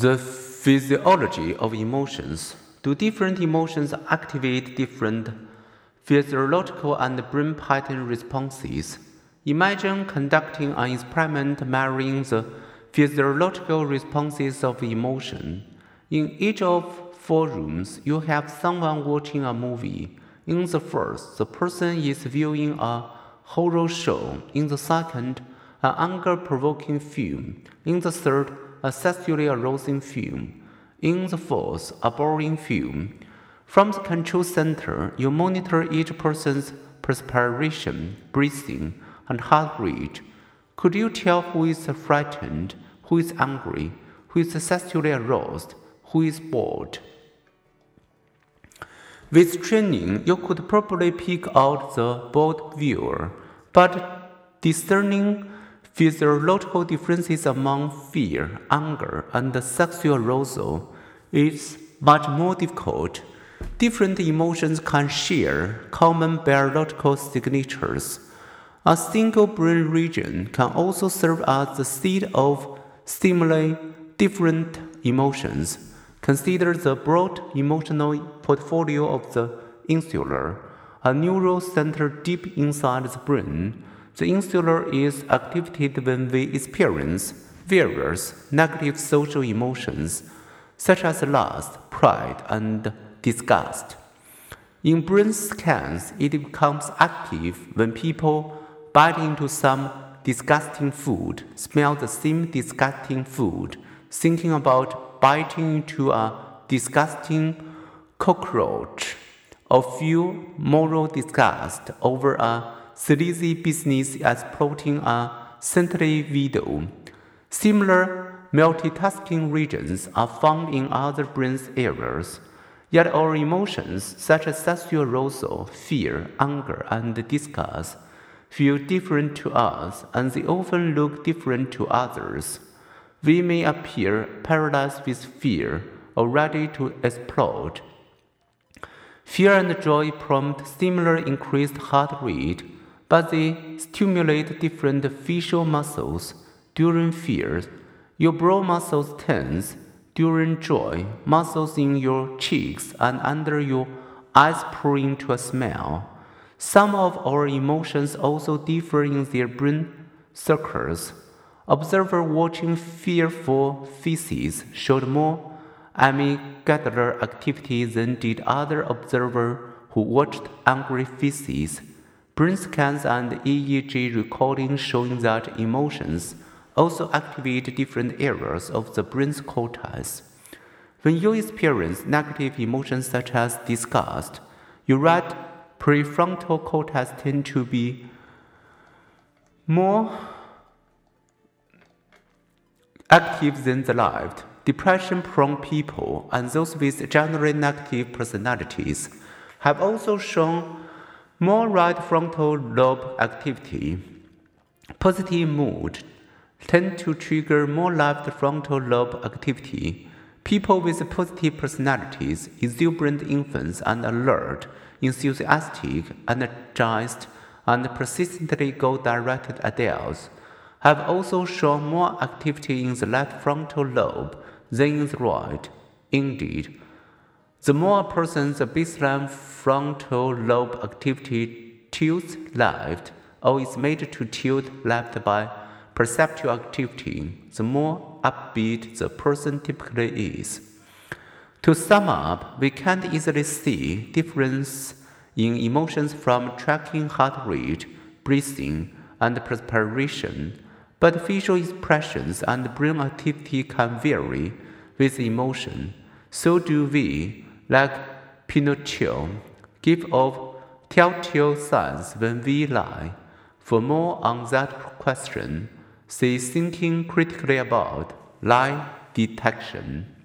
The physiology of emotions. Do different emotions activate different physiological and brain pattern responses? Imagine conducting an experiment measuring the physiological responses of emotion. In each of four rooms, you have someone watching a movie. In the first, the person is viewing a horror show. In the second, an anger provoking film. In the third, a sexually arousing film. In the fourth, a boring film. From the control center, you monitor each person's perspiration, breathing, and heart rate. Could you tell who is frightened, who is angry, who is sexually aroused, who is bored? With training, you could probably pick out the bored viewer, but discerning physiological differences among fear, anger, and sexual arousal is much more difficult. Different emotions can share common biological signatures. A single brain region can also serve as the seat of stimuli different emotions. Consider the broad emotional portfolio of the insula, a neural center deep inside the brain the insula is activated when we experience various negative social emotions, such as lust, pride, and disgust. In brain scans, it becomes active when people bite into some disgusting food, smell the same disgusting food, thinking about biting into a disgusting cockroach, or feel moral disgust over a sleazy business exploiting a saintly widow. Similar multitasking regions are found in other brain areas. Yet our emotions, such as sexual arousal, fear, anger, and disgust, feel different to us, and they often look different to others. We may appear paralyzed with fear or ready to explode. Fear and joy prompt similar increased heart rate but they stimulate different facial muscles during fear. Your brow muscles tense during joy, muscles in your cheeks and under your eyes pull into a smile. Some of our emotions also differ in their brain circuits. Observer watching fearful faces showed more amygdala activity than did other observer who watched angry faces. Brain scans and EEG recordings showing that emotions also activate different areas of the brain's cortex. When you experience negative emotions such as disgust, your right prefrontal cortex tend to be more active than the left. Depression prone people and those with generally negative personalities have also shown more right frontal lobe activity. Positive mood tend to trigger more left frontal lobe activity. People with positive personalities, exuberant infants, and alert, enthusiastic, energized, and persistently goal-directed adults have also shown more activity in the left frontal lobe than in the right. Indeed, the more a person's baseline frontal lobe activity tilts left or is made to tilt left by perceptual activity, the more upbeat the person typically is. To sum up, we can't easily see difference in emotions from tracking heart rate, breathing, and perspiration, but facial expressions and brain activity can vary with emotion. So do we like Pinocchio, give off telltale signs when we lie. For more on that question, see Thinking Critically About Lie Detection.